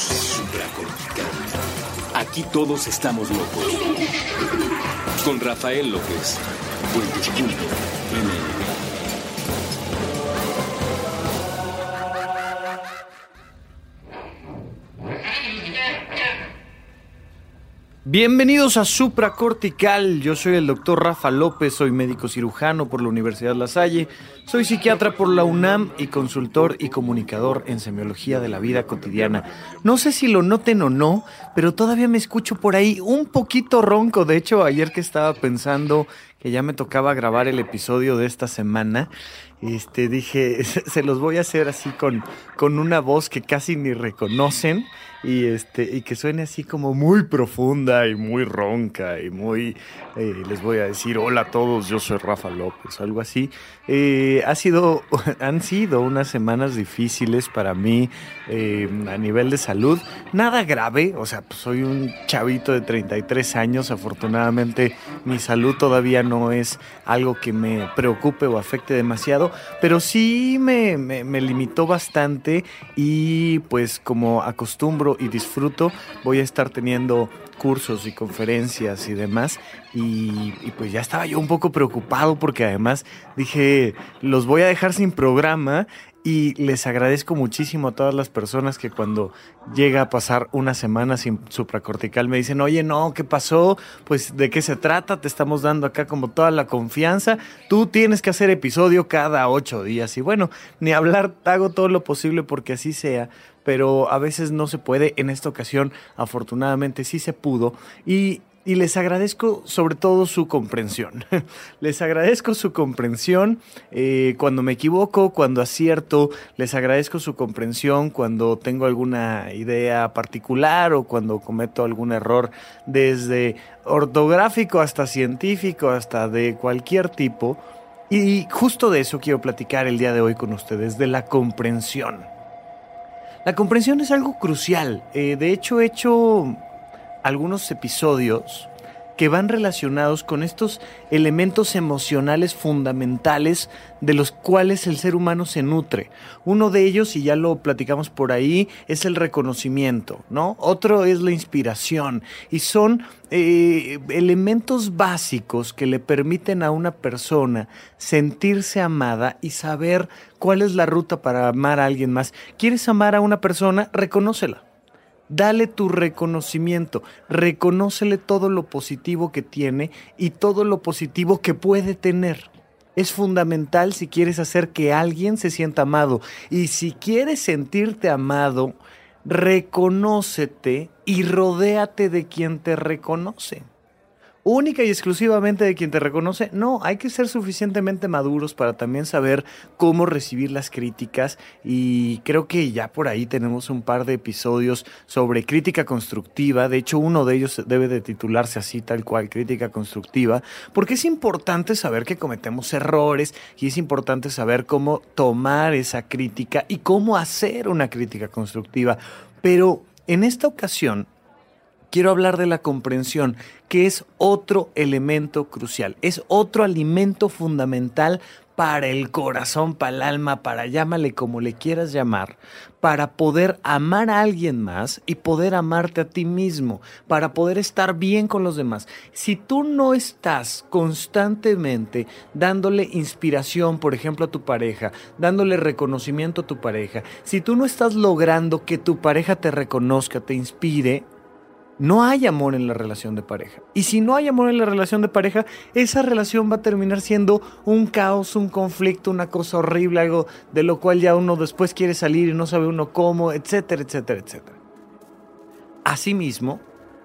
supracortical. Aquí todos estamos locos. Con Rafael López. Bienvenidos a Supracortical. Yo soy el doctor Rafa López, soy médico cirujano por la Universidad La Salle, soy psiquiatra por la UNAM y consultor y comunicador en semiología de la vida cotidiana. No sé si lo noten o no, pero todavía me escucho por ahí un poquito ronco. De hecho, ayer que estaba pensando que ya me tocaba grabar el episodio de esta semana, este, dije, se los voy a hacer así con, con una voz que casi ni reconocen y este y que suene así como muy profunda y muy ronca y muy eh, les voy a decir hola a todos yo soy Rafa López algo así. Eh, ha sido han sido unas semanas difíciles para mí eh, a nivel de salud. Nada grave o sea pues soy un chavito de 33 años afortunadamente mi salud todavía no es algo que me preocupe o afecte demasiado pero sí me, me, limitó bastante y pues como acostumbro y disfruto, voy a estar teniendo cursos y conferencias y demás. Y, pues ya estaba yo un poco preocupado porque además dije, los voy a dejar sin programa y les agradezco muchísimo a todas las personas que cuando llega a pasar una semana sin supracortical me dicen, oye, no, ¿qué pasó? Pues de qué se trata, te estamos dando acá como toda la confianza, tú tienes que hacer episodio cada ocho días y bueno, ni hablar, hago todo lo posible porque así sea, pero a veces no se puede. En esta ocasión, afortunadamente, sí se pudo. Y, les agradezco sobre todo su comprensión. les agradezco su comprensión eh, cuando me equivoco, cuando acierto. Les agradezco su comprensión cuando tengo alguna idea particular o cuando cometo algún error desde ortográfico hasta científico, hasta de cualquier tipo. Y justo de eso quiero platicar el día de hoy con ustedes, de la comprensión. La comprensión es algo crucial. Eh, de hecho, he hecho algunos episodios que van relacionados con estos elementos emocionales fundamentales de los cuales el ser humano se nutre. Uno de ellos, y ya lo platicamos por ahí, es el reconocimiento, ¿no? Otro es la inspiración. Y son eh, elementos básicos que le permiten a una persona sentirse amada y saber cuál es la ruta para amar a alguien más. ¿Quieres amar a una persona? Reconócela Dale tu reconocimiento, reconócele todo lo positivo que tiene y todo lo positivo que puede tener. Es fundamental si quieres hacer que alguien se sienta amado. Y si quieres sentirte amado, reconócete y rodéate de quien te reconoce única y exclusivamente de quien te reconoce. No, hay que ser suficientemente maduros para también saber cómo recibir las críticas y creo que ya por ahí tenemos un par de episodios sobre crítica constructiva. De hecho, uno de ellos debe de titularse así tal cual, crítica constructiva, porque es importante saber que cometemos errores y es importante saber cómo tomar esa crítica y cómo hacer una crítica constructiva. Pero en esta ocasión quiero hablar de la comprensión, que es otro elemento crucial, es otro alimento fundamental para el corazón, para el alma, para llámale como le quieras llamar, para poder amar a alguien más y poder amarte a ti mismo, para poder estar bien con los demás. Si tú no estás constantemente dándole inspiración, por ejemplo, a tu pareja, dándole reconocimiento a tu pareja, si tú no estás logrando que tu pareja te reconozca, te inspire, no hay amor en la relación de pareja. Y si no hay amor en la relación de pareja, esa relación va a terminar siendo un caos, un conflicto, una cosa horrible, algo de lo cual ya uno después quiere salir y no sabe uno cómo, etcétera, etcétera, etcétera. Asimismo,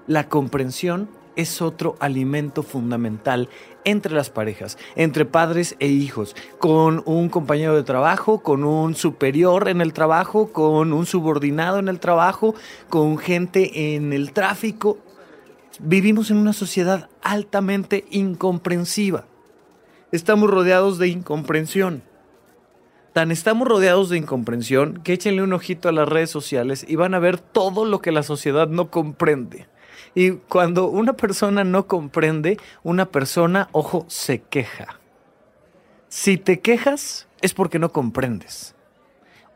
la comprensión es otro alimento fundamental entre las parejas, entre padres e hijos, con un compañero de trabajo, con un superior en el trabajo, con un subordinado en el trabajo, con gente en el tráfico. Vivimos en una sociedad altamente incomprensiva. Estamos rodeados de incomprensión. Tan estamos rodeados de incomprensión que échenle un ojito a las redes sociales y van a ver todo lo que la sociedad no comprende. Y cuando una persona no comprende, una persona, ojo, se queja. Si te quejas es porque no comprendes.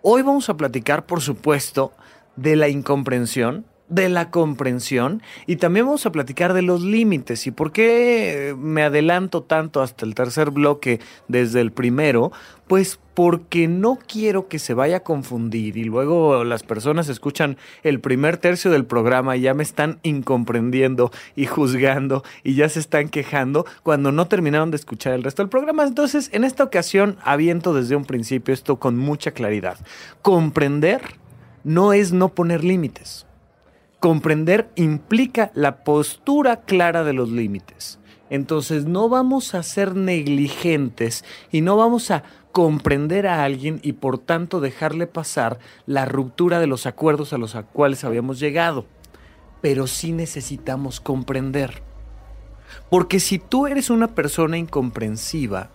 Hoy vamos a platicar, por supuesto, de la incomprensión, de la comprensión y también vamos a platicar de los límites y por qué me adelanto tanto hasta el tercer bloque desde el primero, pues porque no quiero que se vaya a confundir y luego las personas escuchan el primer tercio del programa y ya me están incomprendiendo y juzgando y ya se están quejando cuando no terminaron de escuchar el resto del programa. Entonces, en esta ocasión aviento desde un principio esto con mucha claridad. Comprender no es no poner límites Comprender implica la postura clara de los límites. Entonces no vamos a ser negligentes y no vamos a comprender a alguien y por tanto dejarle pasar la ruptura de los acuerdos a los cuales habíamos llegado. Pero sí necesitamos comprender. Porque si tú eres una persona incomprensiva,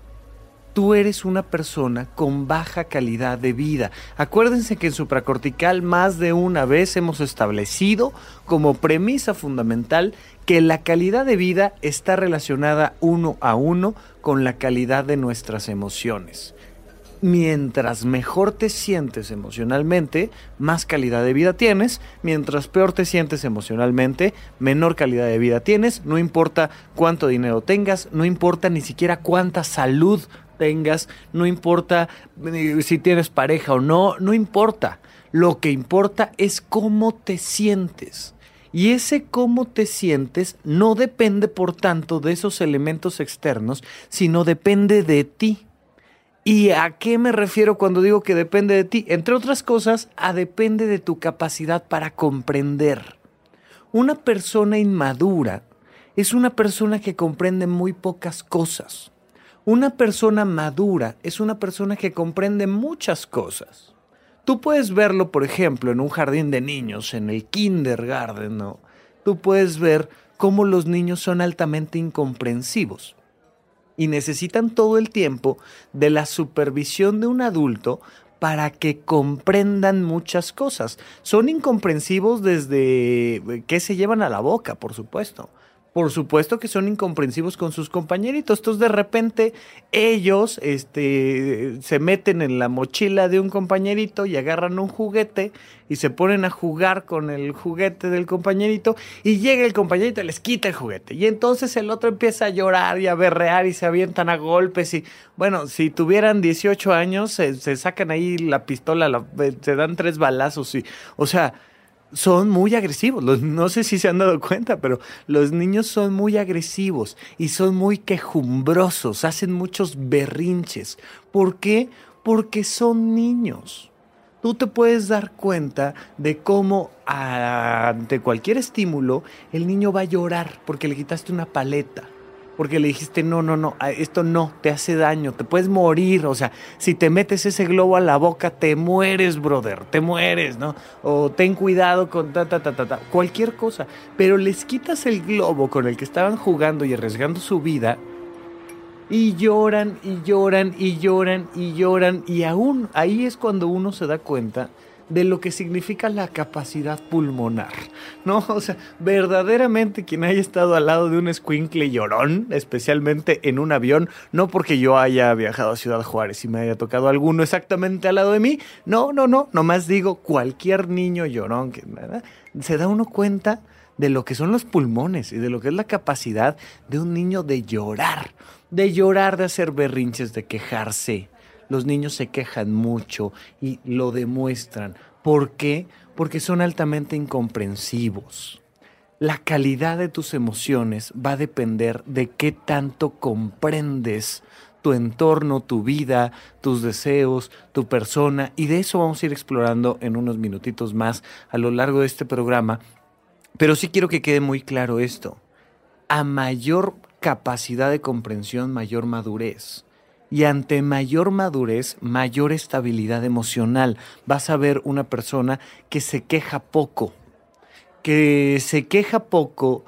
tú eres una persona con baja calidad de vida. Acuérdense que en supracortical más de una vez hemos establecido como premisa fundamental que la calidad de vida está relacionada uno a uno con la calidad de nuestras emociones. Mientras mejor te sientes emocionalmente, más calidad de vida tienes. Mientras peor te sientes emocionalmente, menor calidad de vida tienes. No importa cuánto dinero tengas, no importa ni siquiera cuánta salud tengas, no importa eh, si tienes pareja o no, no importa. Lo que importa es cómo te sientes. Y ese cómo te sientes no depende, por tanto, de esos elementos externos, sino depende de ti. ¿Y a qué me refiero cuando digo que depende de ti? Entre otras cosas, a depende de tu capacidad para comprender. Una persona inmadura es una persona que comprende muy pocas cosas. Una persona madura es una persona que comprende muchas cosas. Tú puedes verlo, por ejemplo, en un jardín de niños, en el kindergarten, ¿no? Tú puedes ver cómo los niños son altamente incomprensivos y necesitan todo el tiempo de la supervisión de un adulto para que comprendan muchas cosas. Son incomprensivos desde que se llevan a la boca, por supuesto por supuesto que son incomprensivos con sus compañeritos. Entonces de repente ellos este, se meten en la mochila de un compañerito y agarran un juguete y se ponen a jugar con el juguete del compañerito y llega el compañerito y les quita el juguete. Y entonces el otro empieza a llorar y a berrear y se avientan a golpes y bueno, si tuvieran 18 años se, sacan ahí la pistola, se dan tres balazos y, o sea, son muy agresivos. no sé si se han dado cuenta, pero los niños son muy agresivos y son muy quejumbrosos, hacen muchos berrinches. ¿Por qué? Porque son niños. Tú te puedes dar cuenta de cómo ante cualquier estímulo el niño va a llorar porque le quitaste una paleta porque le dijiste, no, no, no, esto no, te hace daño, te puedes morir, o sea, si te metes ese globo a la boca, te mueres, brother, te mueres, ¿no? O ten cuidado con ta, ta, ta, ta, ta, cualquier cosa, pero les quitas el globo con el que estaban jugando y arriesgando su vida, y lloran y lloran y lloran y lloran, y aún ahí es cuando uno se da cuenta de lo que significa la capacidad pulmonar. ¿No? O sea, verdaderamente quien haya estado al lado de un escuincle llorón, especialmente en un avión, no porque yo haya viajado a Ciudad Juárez y me haya tocado alguno exactamente al lado de mí, no, no, no, nomás digo cualquier niño llorón, que, se da uno cuenta de lo que son los pulmones y de lo que es la capacidad de un niño de llorar, de llorar, de hacer berrinches, de quejarse, los niños se quejan mucho y lo demuestran. ¿Por qué? Porque son altamente incomprensivos. La calidad de tus emociones va a depender de qué tanto comprendes tu entorno, tu vida, tus deseos, tu persona. Y de eso vamos a ir explorando en unos minutitos más a lo largo de este programa. Pero sí quiero que quede muy claro esto. A mayor capacidad de comprensión, mayor madurez y ante mayor madurez, mayor estabilidad emocional. Vas a ver una persona que se queja poco, que se queja poco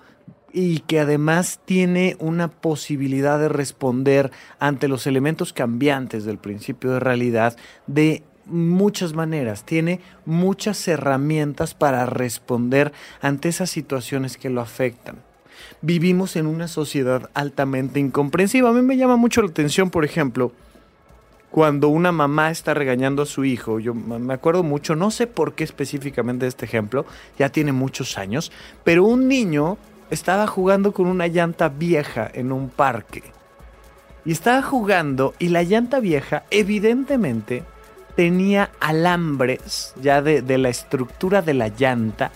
y que además tiene una posibilidad de responder ante los elementos cambiantes del principio de realidad de muchas maneras, tiene muchas herramientas para responder ante esas situaciones que lo afectan vivimos en una sociedad altamente incomprensiva. A mí me llama mucho la atención, por ejemplo, cuando una mamá está regañando a su hijo. Yo me acuerdo mucho, no sé por qué específicamente este ejemplo, ya tiene muchos años, pero un niño estaba jugando con una llanta vieja en un parque. Y estaba jugando y la llanta vieja evidentemente tenía alambres ya de, de la estructura de la llanta,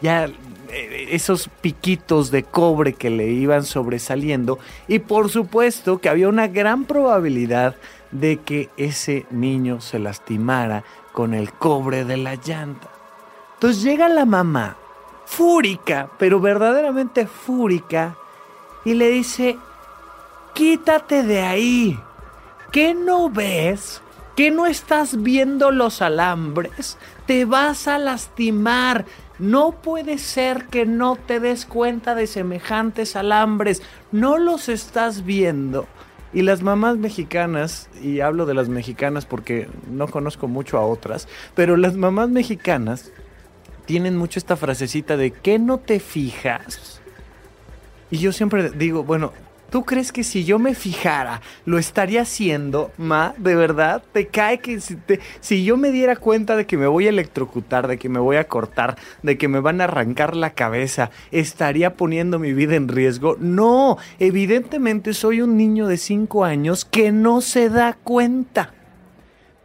ya esos piquitos de cobre que le iban sobresaliendo y por supuesto que había una gran probabilidad de que ese niño se lastimara con el cobre de la llanta. Entonces llega la mamá, fúrica, pero verdaderamente fúrica, y le dice, quítate de ahí, ¿qué no ves? ¿Que no estás viendo los alambres? Te vas a lastimar. No puede ser que no te des cuenta de semejantes alambres. No los estás viendo. Y las mamás mexicanas, y hablo de las mexicanas porque no conozco mucho a otras, pero las mamás mexicanas tienen mucho esta frasecita de que no te fijas. Y yo siempre digo, bueno, ¿Tú crees que si yo me fijara lo estaría haciendo, ma? ¿De verdad? ¿Te cae que si, yo me diera cuenta de que me voy a electrocutar, de que me voy a cortar, de que me van a arrancar la cabeza, estaría poniendo mi vida en riesgo? No, evidentemente soy un niño de 5 años que no se da cuenta.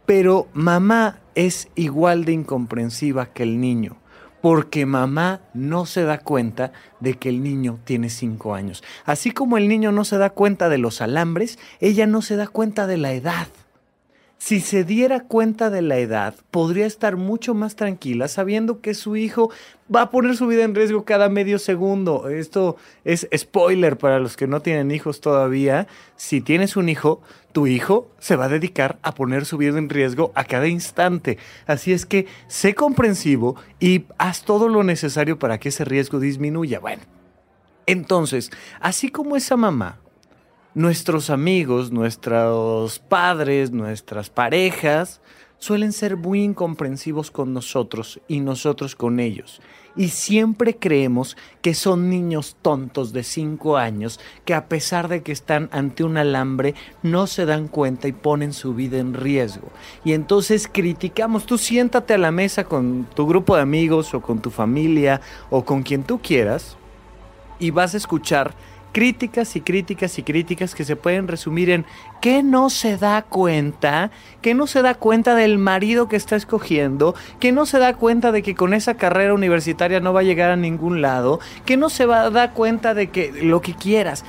Pero mamá es igual de incomprensiva que el niño porque mamá no se da cuenta de que el niño tiene cinco años. Así como el niño no se da cuenta de los alambres, ella no se da cuenta de la edad. Si se diera cuenta de la edad, podría estar mucho más tranquila sabiendo que su hijo va a poner su vida en riesgo cada medio segundo. Esto es spoiler para los que no tienen hijos todavía. Si tienes un hijo, tu hijo se va a dedicar a poner su vida en riesgo a cada instante. Así es que sé comprensivo y haz todo lo necesario para que ese riesgo disminuya. Bueno, entonces, así como esa mamá nuestros amigos, nuestros padres, nuestras parejas suelen ser muy incomprensivos con nosotros y nosotros con ellos. Y siempre creemos que son niños tontos de 5 años que a pesar de que están ante un alambre no se dan cuenta y ponen su vida en riesgo. Y entonces criticamos, tú siéntate a la mesa con tu grupo de amigos o con tu familia o con quien tú quieras y vas a escuchar críticas y críticas y críticas que se pueden resumir en que no se da cuenta, que no se da cuenta del marido que está escogiendo, que no se da cuenta de que con esa carrera universitaria no va a llegar a ningún lado, que no se va a dar cuenta de que lo que quieras,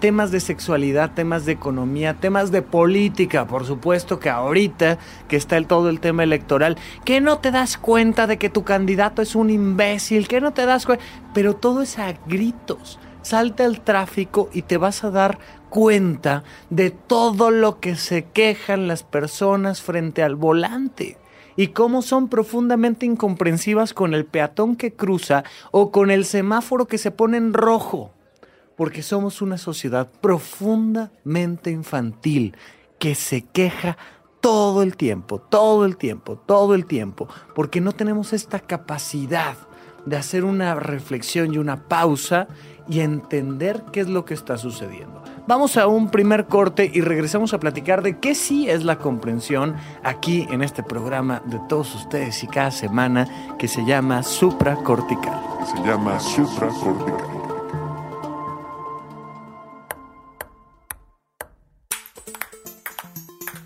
temas de sexualidad, temas de economía, temas de política, por supuesto que ahorita que está el, todo el tema electoral, que no te das cuenta de que tu candidato es un imbécil, que no te das cuenta, pero todo es a gritos salte al tráfico y te vas a dar cuenta de todo lo que se quejan las personas frente al volante y cómo son profundamente incomprensivas con el peatón que cruza o con el semáforo que se pone en rojo. Porque somos una sociedad profundamente infantil que se queja todo el tiempo, todo el tiempo, todo el tiempo, porque no tenemos esta capacidad de hacer una reflexión y una pausa y entender qué es lo que está sucediendo. Vamos a un primer corte y regresamos a platicar de qué sí es la comprensión aquí en este programa de todos ustedes y cada semana que se llama supracortical. Se llama supracortical.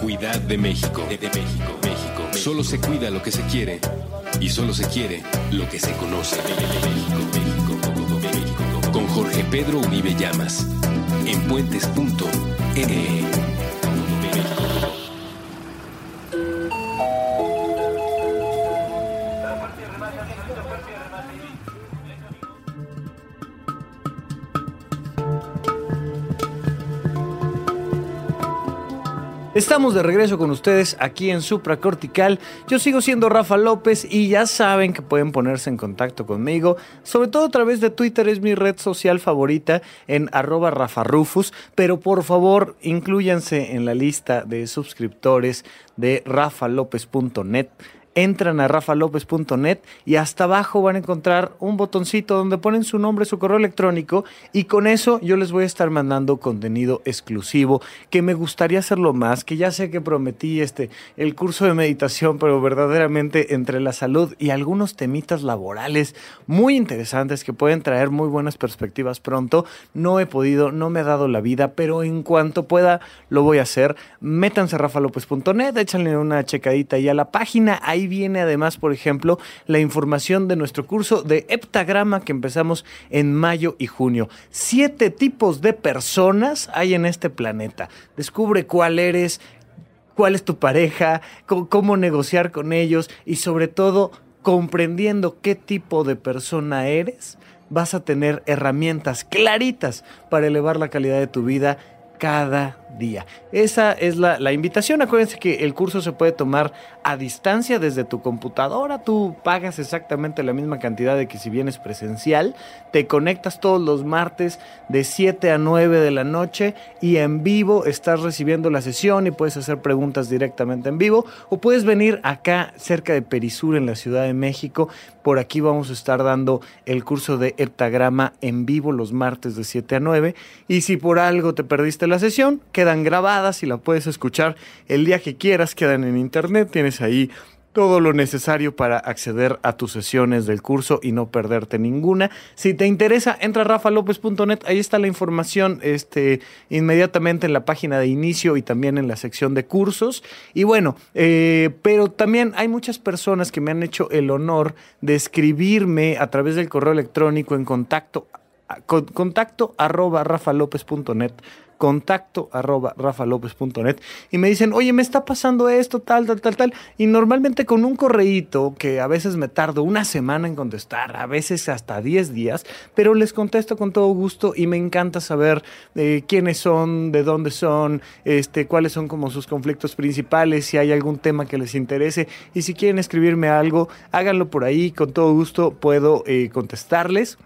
Cuidad de México. De, México, México, Solo se cuida lo que se quiere y solo se quiere lo que se conoce. México, México, México. Con Jorge Pedro Uribe Llamas. En puentes.ne. Estamos de regreso con ustedes aquí en Supra Cortical. Yo sigo siendo Rafa López y ya saben que pueden ponerse en contacto conmigo, sobre todo a través de Twitter, es mi red social favorita en arroba rafarufus, pero por favor incluyanse en la lista de suscriptores de rafalopez.net entran a rafalopez.net y hasta abajo van a encontrar un botoncito donde ponen su nombre, su correo electrónico y con eso yo les voy a estar mandando contenido exclusivo que me gustaría hacerlo más, que ya sé que prometí este el curso de meditación, pero verdaderamente entre la salud y algunos temitas laborales muy interesantes que pueden traer muy buenas perspectivas pronto, no he podido, no me ha dado la vida, pero en cuanto pueda lo voy a hacer. Métanse a rafalopez.net, échanle una checadita ahí a la página, ahí viene además, por ejemplo, la información de nuestro curso de heptagrama que empezamos en mayo y junio. Siete tipos de personas hay en este planeta. Descubre cuál eres, cuál es tu pareja, cómo, negociar con ellos y sobre todo comprendiendo qué tipo de persona eres, vas a tener herramientas claritas para elevar la calidad de tu vida cada día. Esa es la, la, invitación. Acuérdense que el curso se puede tomar a distancia desde tu computadora. Tú pagas exactamente la misma cantidad de que si vienes presencial. Te conectas todos los martes de 7 a 9 de la noche y en vivo estás recibiendo la sesión y puedes hacer preguntas directamente en vivo. O puedes venir acá cerca de Perisur en la Ciudad de México. Por aquí vamos a estar dando el curso de heptagrama en vivo los martes de 7 a 9. Y si por algo te perdiste la sesión, que quedan grabadas y la puedes escuchar el día que quieras, quedan en internet, tienes ahí todo lo necesario para acceder a tus sesiones del curso y no perderte ninguna. Si te interesa, entra a rafalopez.net, ahí está la información este, inmediatamente en la página de inicio y también en la sección de cursos. Y bueno, eh, pero también hay muchas personas que me han hecho el honor de escribirme a través del correo electrónico en contacto, contacto rafalopez.net contacto arroba rafalopez.net y me dicen, oye, me está pasando esto, tal, tal, tal, tal. Y normalmente con un correíto que a veces me tardo una semana en contestar, a veces hasta 10 días, pero les contesto con todo gusto y me encanta saber eh, quiénes son, de dónde son, este, cuáles son como sus conflictos principales, si hay algún tema que les interese y si quieren escribirme algo, háganlo por ahí, con todo gusto puedo eh, contestarles.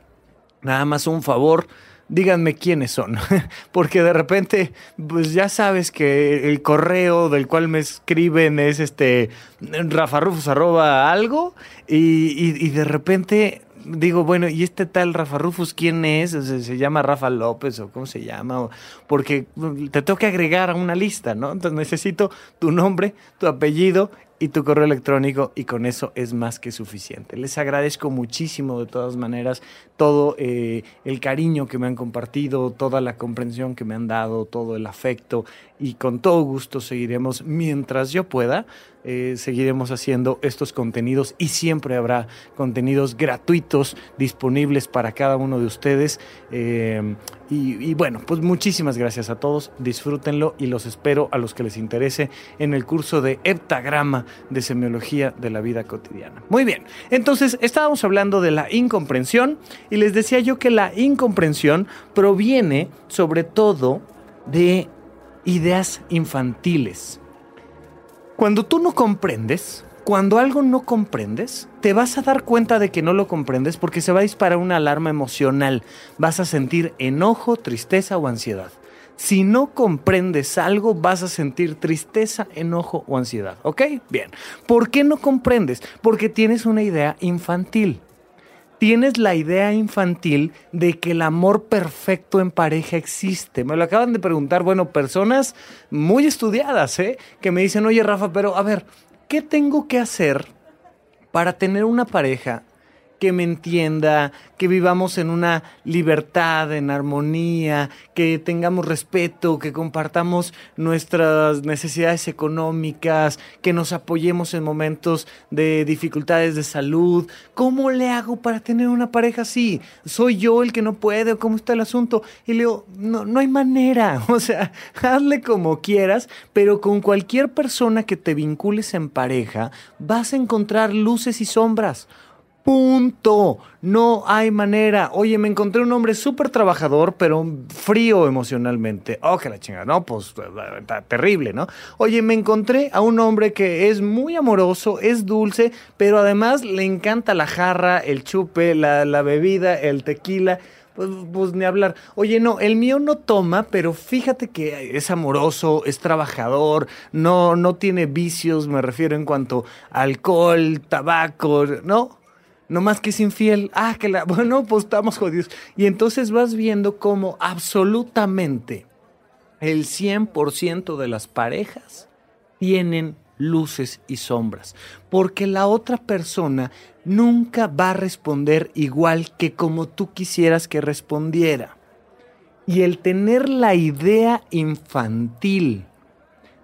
Nada más un favor, díganme quiénes son, porque de repente, pues ya sabes que el correo del cual me escriben es este rafarufus arroba algo y, de repente digo, bueno, ¿y este tal Rafa Rufus quién es? ¿Se, llama Rafa López o cómo se llama? Porque te tengo que agregar a una lista, ¿no? Entonces necesito tu nombre, tu apellido y tu correo electrónico y con eso es más que suficiente. Les agradezco muchísimo de todas maneras todo eh, el cariño que me han compartido, toda la comprensión que me han dado, todo el afecto y con todo gusto seguiremos mientras yo pueda. Eh, seguiremos haciendo estos contenidos y siempre habrá contenidos gratuitos disponibles para cada uno de ustedes. Eh, y, bueno, pues muchísimas gracias a todos, disfrútenlo y los espero a los que les interese en el curso de heptagrama de semiología de la vida cotidiana. Muy bien, entonces estábamos hablando de la incomprensión y les decía yo que la incomprensión proviene sobre todo de ideas infantiles. Cuando tú no comprendes, cuando algo no comprendes, te vas a dar cuenta de que no lo comprendes porque se va a disparar una alarma emocional. Vas a sentir enojo, tristeza o ansiedad. Si no comprendes algo, vas a sentir tristeza, enojo o ansiedad. ¿Ok? Bien. ¿Por qué no comprendes? Porque tienes una idea infantil tienes la idea infantil de que el amor perfecto en pareja existe. Me lo acaban de preguntar, bueno, personas muy estudiadas, ¿eh? Que me dicen, oye Rafa, pero a ver, ¿qué tengo que hacer para tener una pareja que me entienda, que vivamos en una libertad, en armonía, que tengamos respeto, que compartamos nuestras necesidades económicas, que nos apoyemos en momentos de dificultades de salud. ¿Cómo le hago para tener una pareja así? ¿Soy yo el que no puede cómo está el asunto? Y le digo, no, no hay manera. O sea, hazle como quieras, pero con cualquier persona que te vincules en pareja, vas a encontrar luces y sombras Punto. No hay manera. Oye, me encontré un hombre súper trabajador, pero frío emocionalmente. Oh, que la chingada. No, pues está terrible, ¿no? Oye, me encontré a un hombre que es muy amoroso, es dulce, pero además le encanta la jarra, el chupe, la, la bebida, el tequila. Pues, pues, ni hablar. Oye, no, el mío no toma, pero fíjate que es amoroso, es trabajador, no, no tiene vicios, me refiero en cuanto a alcohol, tabaco, ¿no? No más que es infiel. Ah, que la. Bueno, pues estamos jodidos. Y entonces vas viendo cómo absolutamente el 100% de las parejas tienen luces y sombras. Porque la otra persona nunca va a responder igual que como tú quisieras que respondiera. Y el tener la idea infantil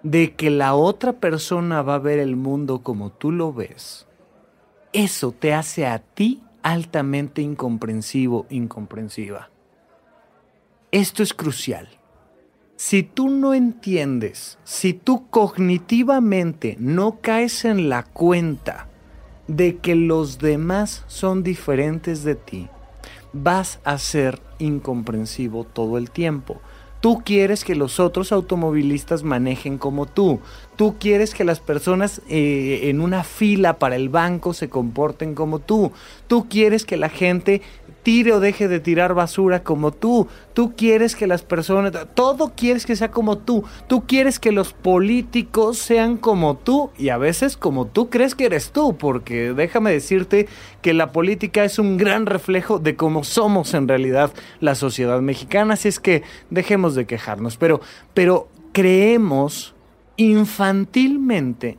de que la otra persona va a ver el mundo como tú lo ves, eso te hace a ti altamente incomprensivo, incomprensiva. Esto es crucial. Si tú no entiendes, si tú cognitivamente no caes en la cuenta de que los demás son diferentes de ti, vas a ser incomprensivo todo el tiempo. Tú quieres que los otros automovilistas manejen como tú. Tú quieres que las personas eh, en una fila para el banco se comporten como tú. Tú quieres que la gente tire o deje de tirar basura como tú. Tú quieres que las personas, todo quieres que sea como tú. Tú quieres que los políticos sean como tú y a veces como tú crees que eres tú, porque déjame decirte que la política es un gran reflejo de cómo somos en realidad la sociedad mexicana, así es que dejemos de quejarnos, pero pero creemos infantilmente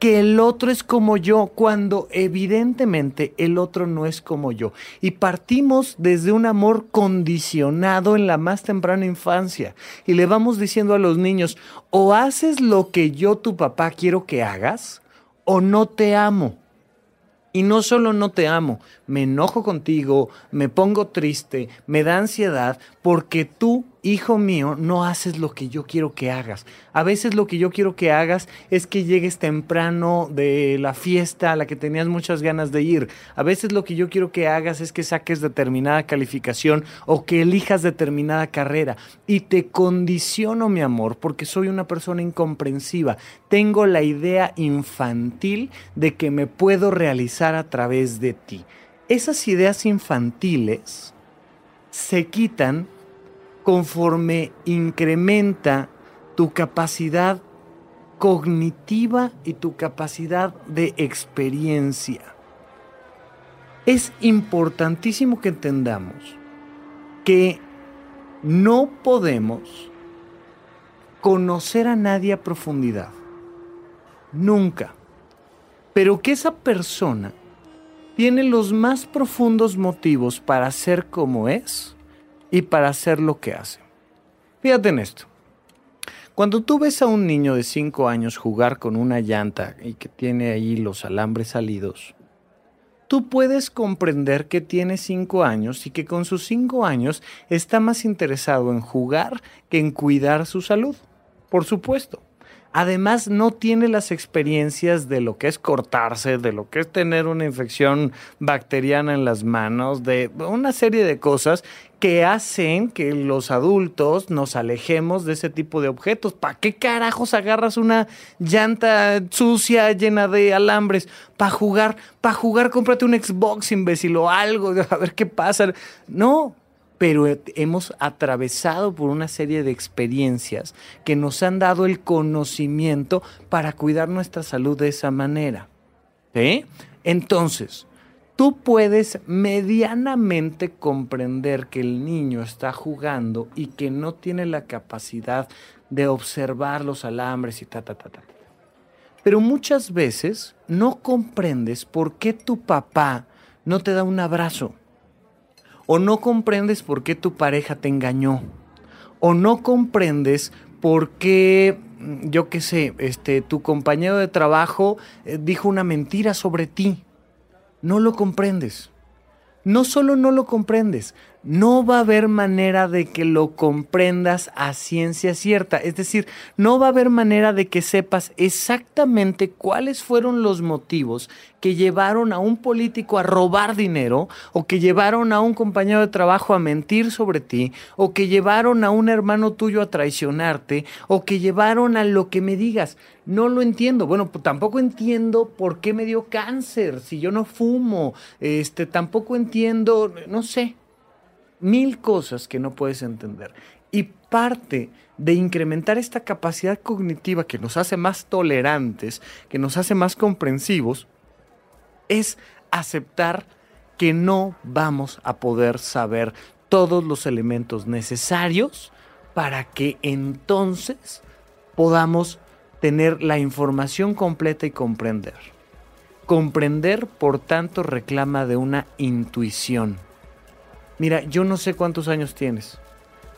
que el otro es como yo, cuando evidentemente el otro no es como yo. Y partimos desde un amor condicionado en la más temprana infancia. Y le vamos diciendo a los niños, o haces lo que yo, tu papá, quiero que hagas, o no te amo. Y no solo no te amo, me enojo contigo, me pongo triste, me da ansiedad, porque tú hijo mío, no haces lo que yo quiero que hagas. A veces lo que yo quiero que hagas es que llegues temprano de la fiesta a la que tenías muchas ganas de ir. A veces lo que yo quiero que hagas es que saques determinada calificación o que elijas determinada carrera. Y te condiciono, mi amor, porque soy una persona incomprensiva. Tengo la idea infantil de que me puedo realizar a través de ti. Esas ideas infantiles se quitan conforme incrementa tu capacidad cognitiva y tu capacidad de experiencia. Es importantísimo que entendamos que no podemos conocer a nadie a profundidad. Nunca. Pero que esa persona tiene los más profundos motivos para ser como es y para hacer lo que hace. Fíjate en esto. Cuando tú ves a un niño de 5 años jugar con una llanta y que tiene ahí los alambres salidos, tú puedes comprender que tiene 5 años y que con sus 5 años está más interesado en jugar que en cuidar su salud. Por supuesto. Además, no tiene las experiencias de lo que es cortarse, de lo que es tener una infección bacteriana en las manos, de una serie de cosas que hacen que los adultos nos alejemos de ese tipo de objetos. ¿Para qué carajos agarras una llanta sucia llena de alambres? Para jugar, para jugar, cómprate un Xbox, imbécil, o algo, a ver qué pasa. No, pero hemos atravesado por una serie de experiencias que nos han dado el conocimiento para cuidar nuestra salud de esa manera. Entonces, tú puedes medianamente comprender que el niño está jugando y que no tiene la capacidad de observar los alambres y ta, ta, ta, ta. Pero muchas veces no comprendes por qué tu papá no te da un abrazo o no comprendes por qué tu pareja te engañó, o no comprendes por qué, mm, yo qué sé, este, tu compañero de trabajo eh, dijo una mentira sobre ti. No lo comprendes. No solo no lo comprendes, no va a haber manera de que lo comprendas a ciencia cierta. Es decir, no va a haber manera de que sepas exactamente cuáles fueron los motivos que llevaron a un político a robar dinero, o que llevaron a un compañero de trabajo a mentir sobre ti, o que llevaron a un hermano tuyo a traicionarte, o que llevaron a lo que me digas. No lo entiendo. Bueno, pues tampoco entiendo por qué me dio cáncer si yo no fumo. Este, tampoco entiendo, no sé, mil cosas que no puedes entender. Y parte de incrementar esta capacidad cognitiva que nos hace más tolerantes, que nos hace más comprensivos, es aceptar que no vamos a poder saber todos los elementos necesarios para que entonces podamos tener la información completa y comprender. Comprender, por tanto, reclama de una intuición Mira, yo no sé cuántos años tienes,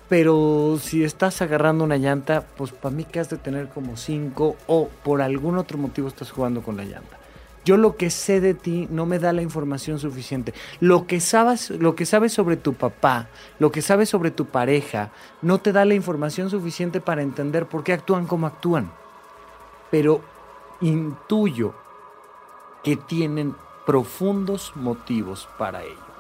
pero si estás agarrando una llanta, pues para mí que has de tener como cinco o por algún otro motivo estás jugando con la llanta. Yo lo que sé de ti no me da la información suficiente. Lo que sabes, lo que sabes sobre tu papá, lo que sabes sobre tu pareja, no te da la información suficiente para entender por qué actúan como actúan. Pero intuyo que tienen profundos motivos para ello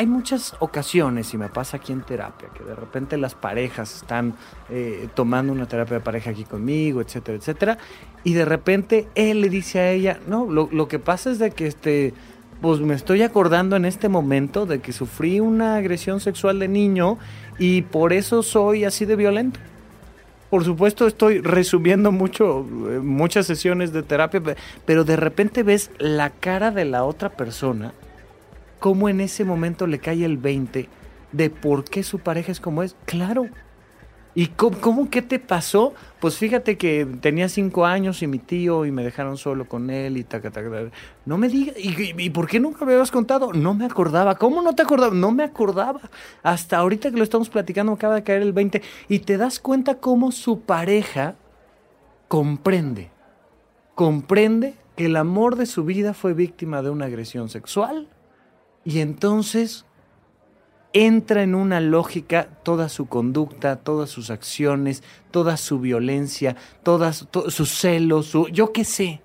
hay muchas ocasiones, y me pasa aquí en terapia, que de repente las parejas están eh, tomando una terapia de pareja aquí conmigo, etcétera, etcétera, y de repente él le dice a ella, no, lo, lo que pasa es de que este, pues me estoy acordando en este momento de que sufrí una agresión sexual de niño y por eso soy así de violento. Por supuesto estoy resumiendo mucho, eh, muchas sesiones de terapia, pero de repente ves la cara de la otra persona cómo en ese momento le cae el 20 de por qué su pareja es como es. Claro. ¿Y cómo, qué te pasó? Pues fíjate que tenía cinco años y mi tío y me dejaron solo con él y taca, taca, No me digas, ¿y, por qué nunca me habías contado? No me acordaba. ¿Cómo no te acordaba? No me acordaba. Hasta ahorita que lo estamos platicando acaba de caer el 20 y te das cuenta cómo su pareja comprende. Comprende que el amor de su vida fue víctima de una agresión sexual y entonces entra en una lógica toda su conducta, todas sus acciones, toda su violencia, todas sus celos, su, yo qué sé.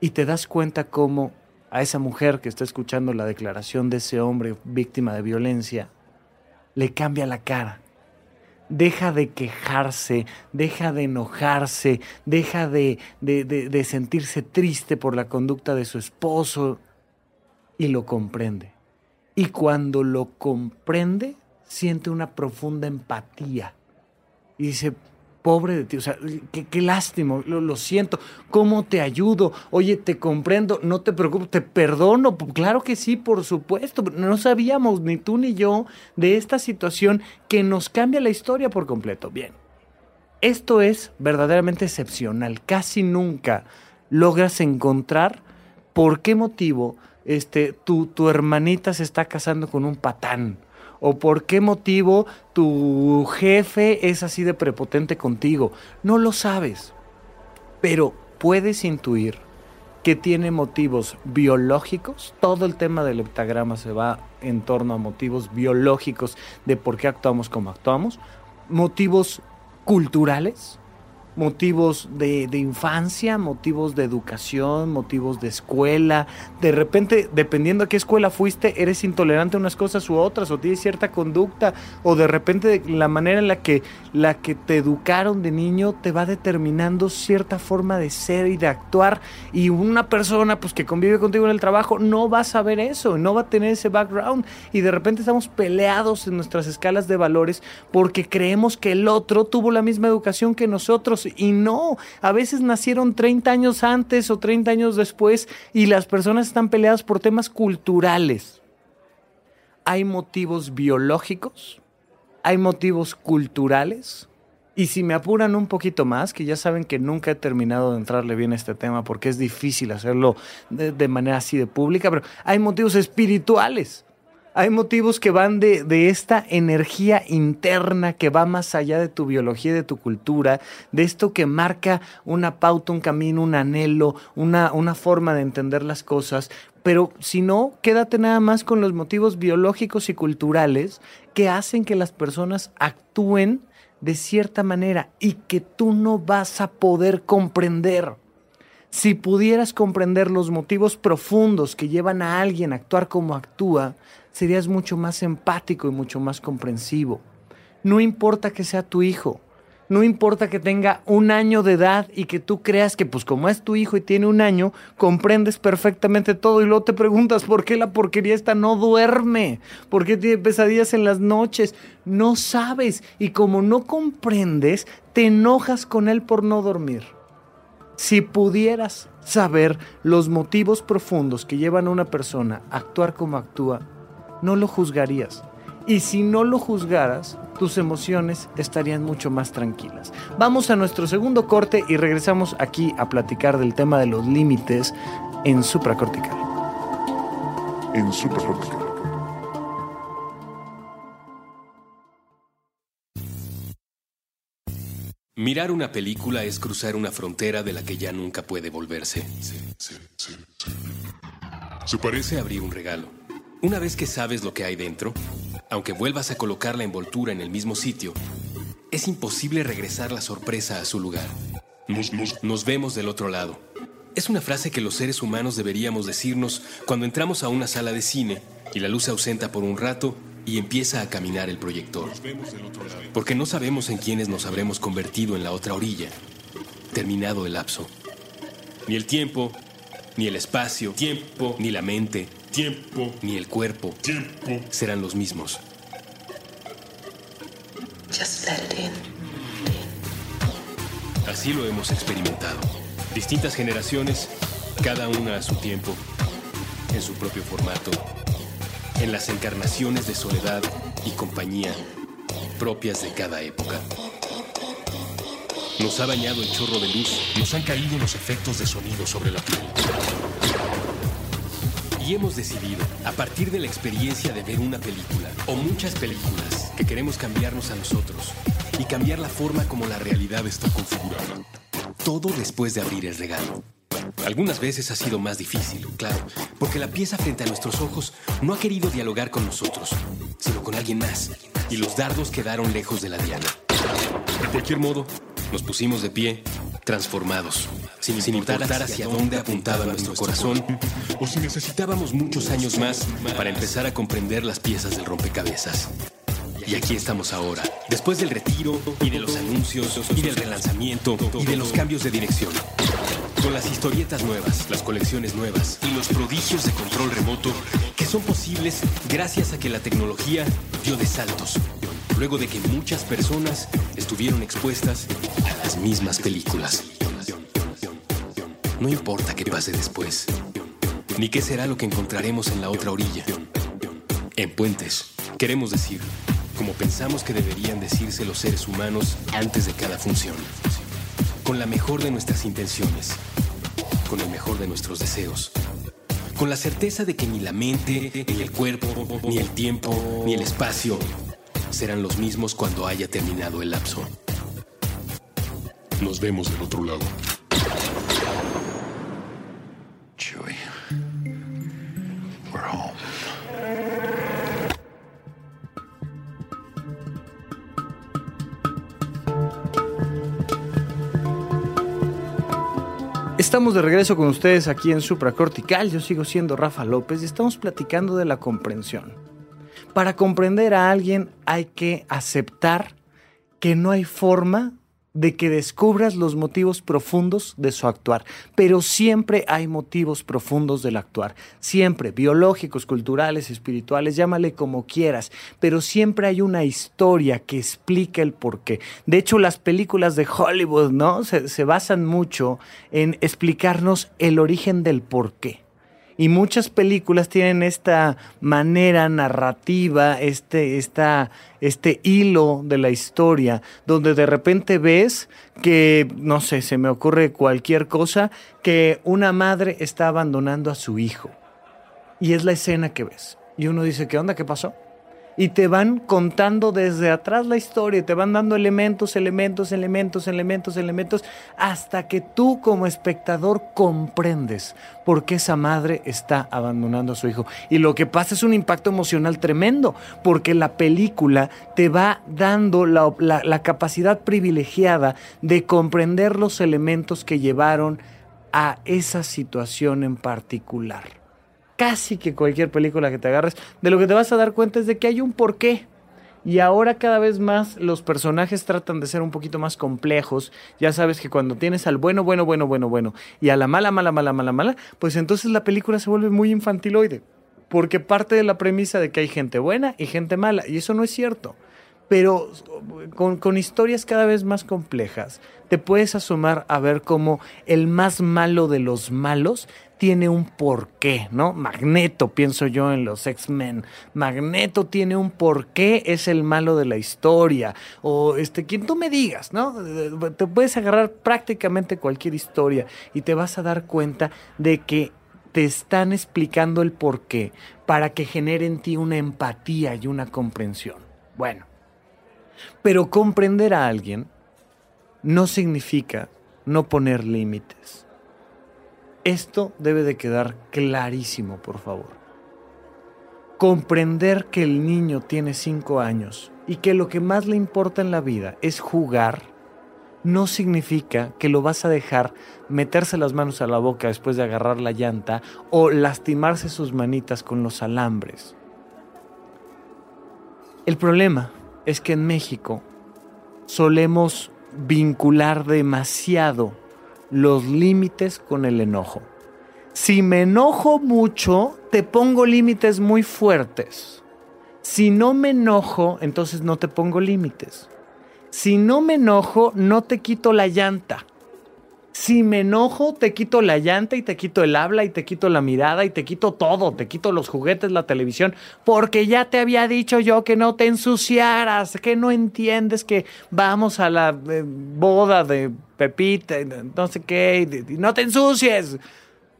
Y te das cuenta cómo a esa mujer que está escuchando la declaración de ese hombre víctima de violencia, le cambia la cara. Deja de quejarse, deja de enojarse, deja de, de sentirse triste por la conducta de su esposo y lo comprende. Y cuando lo comprende, siente una profunda empatía. Y dice, pobre de ti, o sea, qué, qué lástima, lo, lo, siento, ¿cómo te ayudo? Oye, te comprendo, no te preocupes, te perdono, claro que sí, por supuesto, no sabíamos ni tú ni yo de esta situación que nos cambia la historia por completo. Bien, esto es verdaderamente excepcional, casi nunca logras encontrar por qué motivo este, tu, tu hermanita se está casando con un patán? ¿O por qué motivo tu jefe es así de prepotente contigo? No lo sabes, pero puedes intuir que tiene motivos biológicos. Todo el tema del heptagrama se va en torno a motivos biológicos de por qué actuamos como actuamos. Motivos culturales, motivos de, infancia, motivos de educación, motivos de escuela. De repente, dependiendo a qué escuela fuiste, eres intolerante a unas cosas u otras, o tienes cierta conducta, o de repente la manera en la que, la que te educaron de niño te va determinando cierta forma de ser y de actuar. Y una persona pues, que convive contigo en el trabajo no va a saber eso, no va a tener ese background. Y de repente estamos peleados en nuestras escalas de valores porque creemos que el otro tuvo la misma educación que nosotros y no, a veces nacieron 30 años antes o 30 años después y las personas están peleadas por temas culturales. Hay motivos biológicos, hay motivos culturales. Y si me apuran un poquito más, que ya saben que nunca he terminado de entrarle bien a este tema porque es difícil hacerlo de, de manera así de pública, pero hay motivos espirituales hay motivos que van de, esta energía interna que va más allá de tu biología y de tu cultura, de esto que marca una pauta, un camino, un anhelo, una, una forma de entender las cosas, pero si no, quédate nada más con los motivos biológicos y culturales que hacen que las personas actúen de cierta manera y que tú no vas a poder comprender. Si pudieras comprender los motivos profundos que llevan a alguien a actuar como actúa, serías mucho más empático y mucho más comprensivo. No importa que sea tu hijo, no importa que tenga un año de edad y que tú creas que pues como es tu hijo y tiene un año, comprendes perfectamente todo y luego te preguntas por qué la porquería esta no duerme, por qué tiene pesadillas en las noches, no sabes y como no comprendes, te enojas con él por no dormir. Si pudieras saber los motivos profundos que llevan a una persona a actuar como actúa, no lo juzgarías. Y si no lo juzgaras, tus emociones estarían mucho más tranquilas. Vamos a nuestro segundo corte y regresamos aquí a platicar del tema de los límites en supracortical. En supracortical. Mirar una película es cruzar una frontera de la que ya nunca puede volverse. Se parece a abrir un regalo. Una vez que sabes lo que hay dentro, aunque vuelvas a colocar la envoltura en el mismo sitio, es imposible regresar la sorpresa a su lugar. Nos, vemos del otro lado. Es una frase que los seres humanos deberíamos decirnos cuando entramos a una sala de cine y la luz se ausenta por un rato y empieza a caminar el proyector. Porque no sabemos en quiénes nos habremos convertido en la otra orilla, terminado el lapso. Ni el tiempo, ni el espacio, tiempo, ni la mente, tiempo, ni el cuerpo, tiempo, serán los mismos. Así lo hemos experimentado. Distintas generaciones, cada una a su tiempo, en su propio formato, en las encarnaciones de soledad y compañía propias de cada época. Nos ha bañado el chorro de luz, nos han caído los efectos de sonido sobre la piel. Hemos decidido, a partir de la experiencia de ver una película o muchas películas, que queremos cambiarnos a nosotros y cambiar la forma como la realidad está configurada. Todo después de abrir el regalo. Algunas veces ha sido más difícil, claro, porque la pieza frente a nuestros ojos no ha querido dialogar con nosotros, sino con alguien más, y los dardos quedaron lejos de la diana. De cualquier modo, nos pusimos de pie, transformados, sin, sin importar hacia dónde apuntaba nuestro corazón, o si necesitábamos muchos años más para empezar a comprender las piezas del rompecabezas. Y aquí estamos ahora, después del retiro y de los anuncios y del relanzamiento y de los cambios de dirección. Con las historietas nuevas, las colecciones nuevas y los prodigios de control remoto que son posibles gracias a que la tecnología dio de saltos, luego de que muchas personas estuvieron expuestas a las mismas películas. No importa qué pase después, ni qué será lo que encontraremos en la otra orilla. En puentes, queremos decir, como pensamos que deberían decirse los seres humanos antes de cada función con la mejor de nuestras intenciones, con el mejor de nuestros deseos, con la certeza de que ni la mente, ni el cuerpo, ni el tiempo, ni el espacio serán los mismos cuando haya terminado el lapso. Nos vemos del otro lado. Estamos de regreso con ustedes aquí en Supracortical. Yo sigo siendo Rafa López y estamos platicando de la comprensión. Para comprender a alguien hay que aceptar que no hay forma de que descubras los motivos profundos de su actuar. Pero siempre hay motivos profundos del actuar. Siempre, biológicos, culturales, espirituales, llámale como quieras. Pero siempre hay una historia que explica el porqué. De hecho, las películas de Hollywood, ¿no? Se, se basan mucho en explicarnos el origen del porqué. Y muchas películas tienen esta manera narrativa, este, esta, este hilo de la historia, donde de repente ves que, no sé, se me ocurre cualquier cosa, que una madre está abandonando a su hijo. Y es la escena que ves. Y uno dice, ¿qué onda? ¿Qué pasó? Y te van contando desde atrás la historia, te van dando elementos, elementos, elementos, elementos, elementos, hasta que tú como espectador comprendes por qué esa madre está abandonando a su hijo. Y lo que pasa es un impacto emocional tremendo, porque la película te va dando la, la capacidad privilegiada de comprender los elementos que llevaron a esa situación en particular casi que cualquier película que te agarres, de lo que te vas a dar cuenta es de que hay un porqué. Y ahora cada vez más los personajes tratan de ser un poquito más complejos. Ya sabes que cuando tienes al bueno, bueno, bueno, bueno, bueno y a la mala, mala, mala, mala, mala, pues entonces la película se vuelve muy infantiloide. Porque parte de la premisa de que hay gente buena y gente mala. Y eso no es cierto. Pero con, historias cada vez más complejas, te puedes asomar a ver cómo el más malo de los malos tiene un porqué, ¿no? Magneto, pienso yo en los X-Men. Magneto tiene un porqué, es el malo de la historia. O este, quien tú me digas, ¿no? Te puedes agarrar prácticamente cualquier historia y te vas a dar cuenta de que te están explicando el porqué para que genere en ti una empatía y una comprensión. Bueno, pero comprender a alguien no significa no poner límites. Esto debe de quedar clarísimo, por favor. Comprender que el niño tiene cinco años y que lo que más le importa en la vida es jugar, no significa que lo vas a dejar meterse las manos a la boca después de agarrar la llanta o lastimarse sus manitas con los alambres. El problema es que en México solemos vincular demasiado los límites con el enojo. Si me enojo mucho, te pongo límites muy fuertes. Si no me enojo, entonces no te pongo límites. Si no me enojo, no te quito la llanta. Si me enojo, te quito la llanta y te quito el habla y te quito la mirada y te quito todo, te quito los juguetes, la televisión, porque ya te había dicho yo que no te ensuciaras, que no entiendes que vamos a la eh, boda de Pepita, no sé qué, no te ensucies.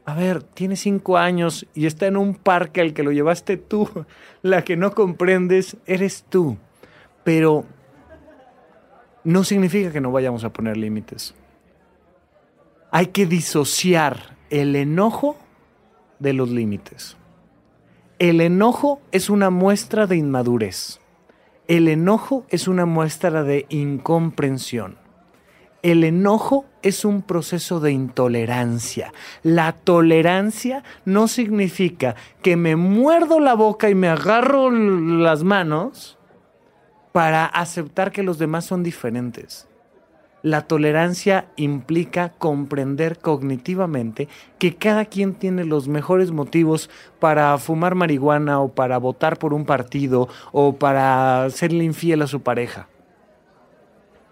A ver, tiene cinco años y está en un parque al que lo llevaste tú. La que no comprendes eres tú. Pero no significa que no vayamos a poner límites hay que disociar el enojo de los límites. El enojo es una muestra de inmadurez. El enojo es una muestra de incomprensión. El enojo es un proceso de intolerancia. La tolerancia no significa que me muerdo la boca y me agarro las manos para aceptar que los demás son diferentes. La tolerancia implica comprender cognitivamente que cada quien tiene los mejores motivos para fumar marihuana o para votar por un partido o para serle infiel a su pareja.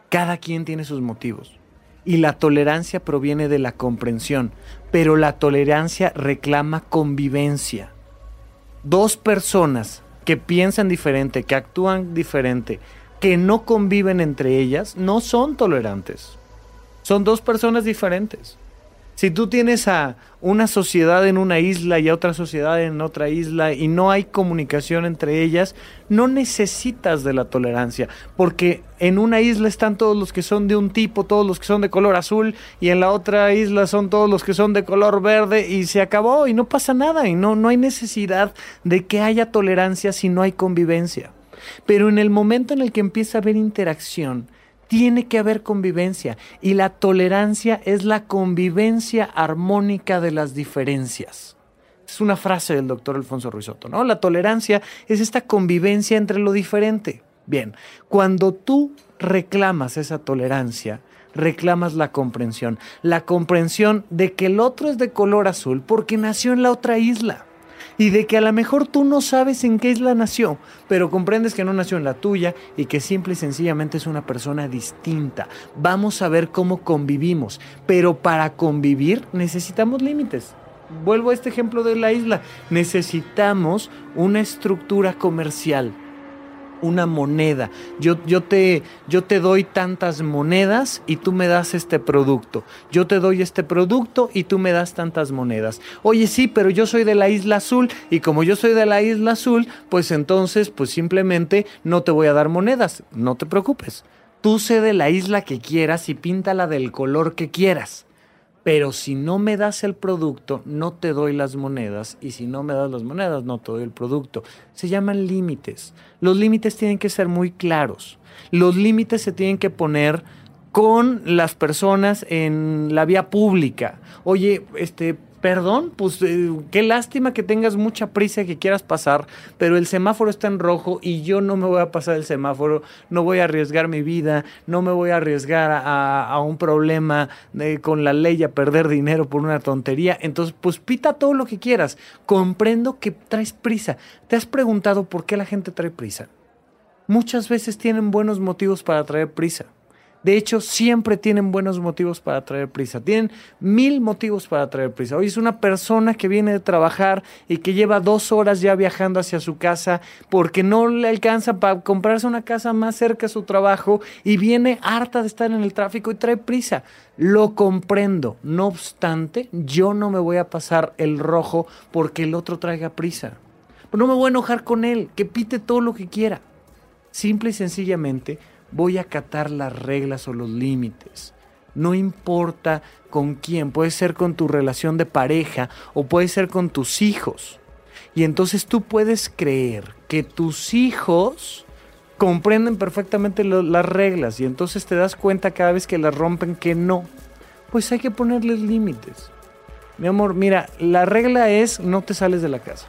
Cada quien tiene sus motivos. Y la tolerancia proviene de la comprensión, pero la tolerancia reclama convivencia. Dos personas que piensan diferente, que actúan diferente, que no conviven entre ellas no son tolerantes. Son dos personas diferentes. Si tú tienes a una sociedad en una isla y a otra sociedad en otra isla y no hay comunicación entre ellas, no necesitas de la tolerancia, porque en una isla están todos los que son de un tipo, todos los que son de color azul, y en la otra isla son todos los que son de color verde, y se acabó y no pasa nada, y no, no hay necesidad de que haya tolerancia si no hay convivencia. Pero en el momento en el que empieza a haber interacción, tiene que haber convivencia y la tolerancia es la convivencia armónica de las diferencias. Es una frase del doctor Alfonso Ruizotto, ¿no? La tolerancia es esta convivencia entre lo diferente. Bien, cuando tú reclamas esa tolerancia, reclamas la comprensión, la comprensión de que el otro es de color azul porque nació en la otra isla y de que a lo mejor tú no sabes en qué isla nació, pero comprendes que no nació en la tuya y que simple y sencillamente es una persona distinta. Vamos a ver cómo convivimos, pero para convivir necesitamos límites. Vuelvo a este ejemplo de la isla. Necesitamos una estructura comercial una moneda. Yo, yo, te, yo te doy tantas monedas y tú me das este producto. Yo te doy este producto y tú me das tantas monedas. Oye, sí, pero yo soy de la Isla Azul y como yo soy de la Isla Azul, pues entonces, pues simplemente no te voy a dar monedas. No te preocupes. Tú sé de la isla que quieras y píntala del color que quieras pero si no me das el producto, no te doy las monedas, y si no me das las monedas, no te doy el producto. Se llaman límites. Los límites tienen que ser muy claros. Los límites se tienen que poner con las personas en la vía pública. Oye, este, Perdón, pues eh, qué lástima que tengas mucha prisa que quieras pasar, pero el semáforo está en rojo y yo no me voy a pasar el semáforo, no voy a arriesgar mi vida, no me voy a arriesgar a, un problema con la ley a perder dinero por una tontería. Entonces, pues pita todo lo que quieras. Comprendo que traes prisa. ¿Te has preguntado por qué la gente trae prisa? Muchas veces tienen buenos motivos para traer prisa. De hecho, siempre tienen buenos motivos para traer prisa. Tienen mil motivos para traer prisa. Hoy es una persona que viene de trabajar y que lleva dos horas ya viajando hacia su casa porque no le alcanza para comprarse una casa más cerca de su trabajo y viene harta de estar en el tráfico y trae prisa. Lo comprendo. No obstante, yo no me voy a pasar el rojo porque el otro traiga prisa. No me voy a enojar con él, que pite todo lo que quiera. Simple y sencillamente voy a acatar las reglas o los límites. No importa con quién, puede ser con tu relación de pareja o puede ser con tus hijos. Y entonces tú puedes creer que tus hijos comprenden perfectamente las reglas y entonces te das cuenta cada vez que las rompen que no. Pues hay que ponerles límites. Mi amor, mira, la regla es no te sales de la casa.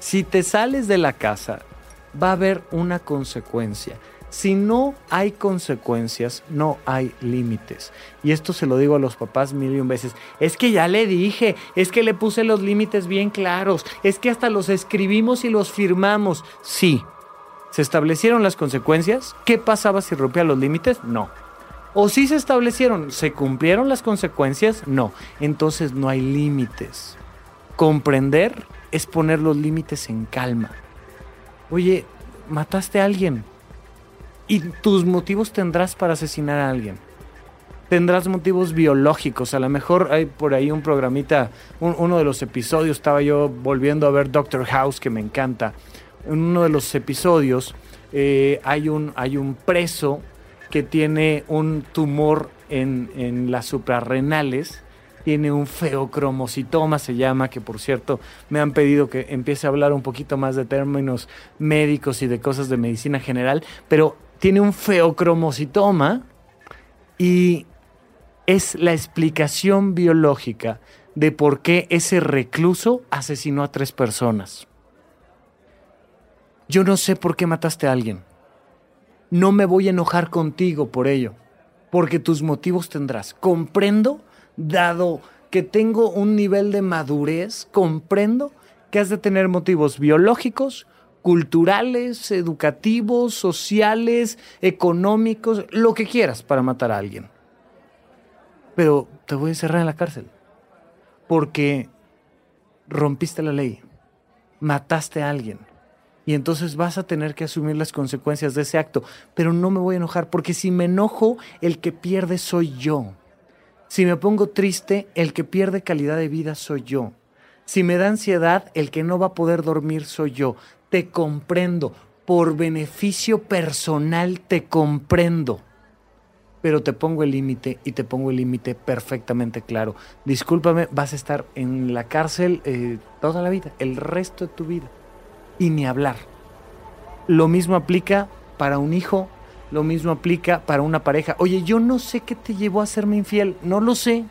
Si te sales de la casa, va a haber una consecuencia. Si no hay consecuencias, no hay límites. Y esto se lo digo a los papás mil y un veces. Es que ya le dije, es que le puse los límites bien claros, es que hasta los escribimos y los firmamos. Sí. ¿Se establecieron las consecuencias? ¿Qué pasaba si rompía los límites? No. ¿O sí se establecieron? ¿Se cumplieron las consecuencias? No. Entonces no hay límites. Comprender es poner los límites en calma. Oye, mataste a alguien y tus motivos tendrás para asesinar a alguien. Tendrás motivos biológicos. A lo mejor hay por ahí un programita, uno de los episodios, estaba yo volviendo a ver Doctor House, que me encanta. En uno de los episodios eh, hay, un, hay un preso que tiene un tumor en, en las suprarrenales tiene un feocromocitoma, se llama, que por cierto me han pedido que empiece a hablar un poquito más de términos médicos y de cosas de medicina general, pero tiene un feocromocitoma y es la explicación biológica de por qué ese recluso asesinó a tres personas. Yo no sé por qué mataste a alguien. No me voy a enojar contigo por ello, porque tus motivos tendrás. Comprendo dado que tengo un nivel de madurez, comprendo que has de tener motivos biológicos, culturales, educativos, sociales, económicos, lo que quieras para matar a alguien. Pero te voy a encerrar en la cárcel porque rompiste la ley, mataste a alguien. Y entonces vas a tener que asumir las consecuencias de ese acto. Pero no me voy a enojar, porque si me enojo, el que pierde soy yo. Si me pongo triste, el que pierde calidad de vida soy yo. Si me da ansiedad, el que no va a poder dormir soy yo. Te comprendo. Por beneficio personal te comprendo. Pero te pongo el límite y te pongo el límite perfectamente claro. Discúlpame, vas a estar en la cárcel eh, toda la vida, el resto de tu vida. Y ni hablar. Lo mismo aplica para un hijo, lo mismo aplica para una pareja. Oye, yo no sé qué te llevó a serme infiel, no lo sé.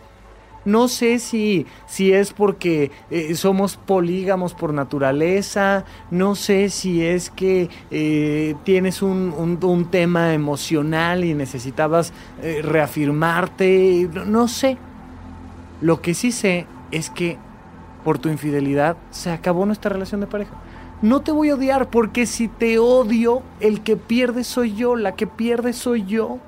No sé si, si es porque eh, somos polígamos por naturaleza, no sé si es que eh, tienes un, un, tema emocional y necesitabas eh, reafirmarte, no sé. Lo que sí sé es que por tu infidelidad se acabó nuestra relación de pareja no te voy a odiar porque si te odio, el que pierde soy yo, la que pierde soy yo.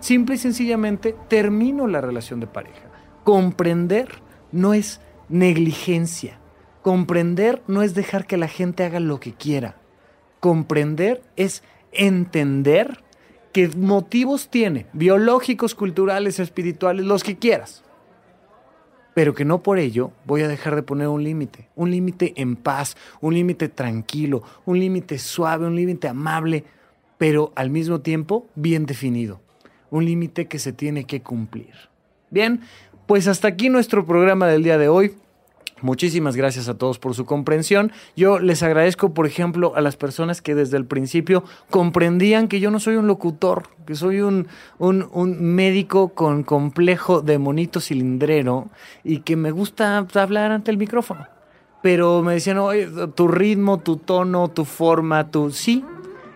Simple y sencillamente termino la relación de pareja. Comprender no es negligencia. Comprender no es dejar que la gente haga lo que quiera. Comprender es entender qué motivos tiene, biológicos, culturales, espirituales, los que quieras. Pero que no por ello voy a dejar de poner un límite, un límite en paz, un límite tranquilo, un límite suave, un límite amable, pero al mismo tiempo bien definido, un límite que se tiene que cumplir. Bien, pues hasta aquí nuestro programa del día de hoy. Muchísimas gracias a todos por su comprensión. Yo les agradezco, por ejemplo, a las personas que desde el principio comprendían que yo no soy un locutor, que soy un, un, médico con complejo de monito cilindrero y que me gusta hablar ante el micrófono. Pero me decían, oye, tu ritmo, tu tono, tu forma, tu... Sí,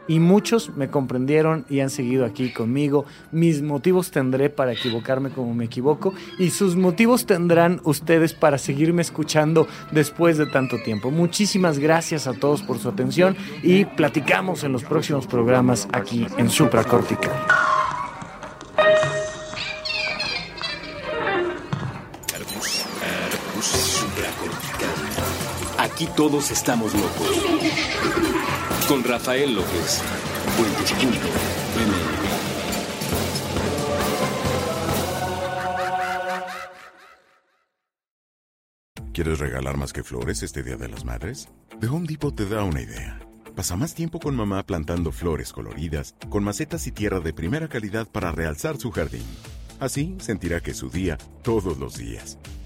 y muchos me comprendieron y han seguido aquí conmigo. Mis motivos tendré para equivocarme como me equivoco y sus motivos tendrán ustedes para seguirme escuchando después de tanto tiempo. Muchísimas gracias a todos por su atención y platicamos en los próximos programas aquí en Supracortical. Aquí todos estamos locos. Con Rafael López. ¿Quieres regalar más que flores este Día de las Madres? The Home Depot te da una idea. Pasa más tiempo con mamá plantando flores coloridas, con macetas y tierra de primera calidad para realzar su jardín. Así sentirá que es su día todos los días.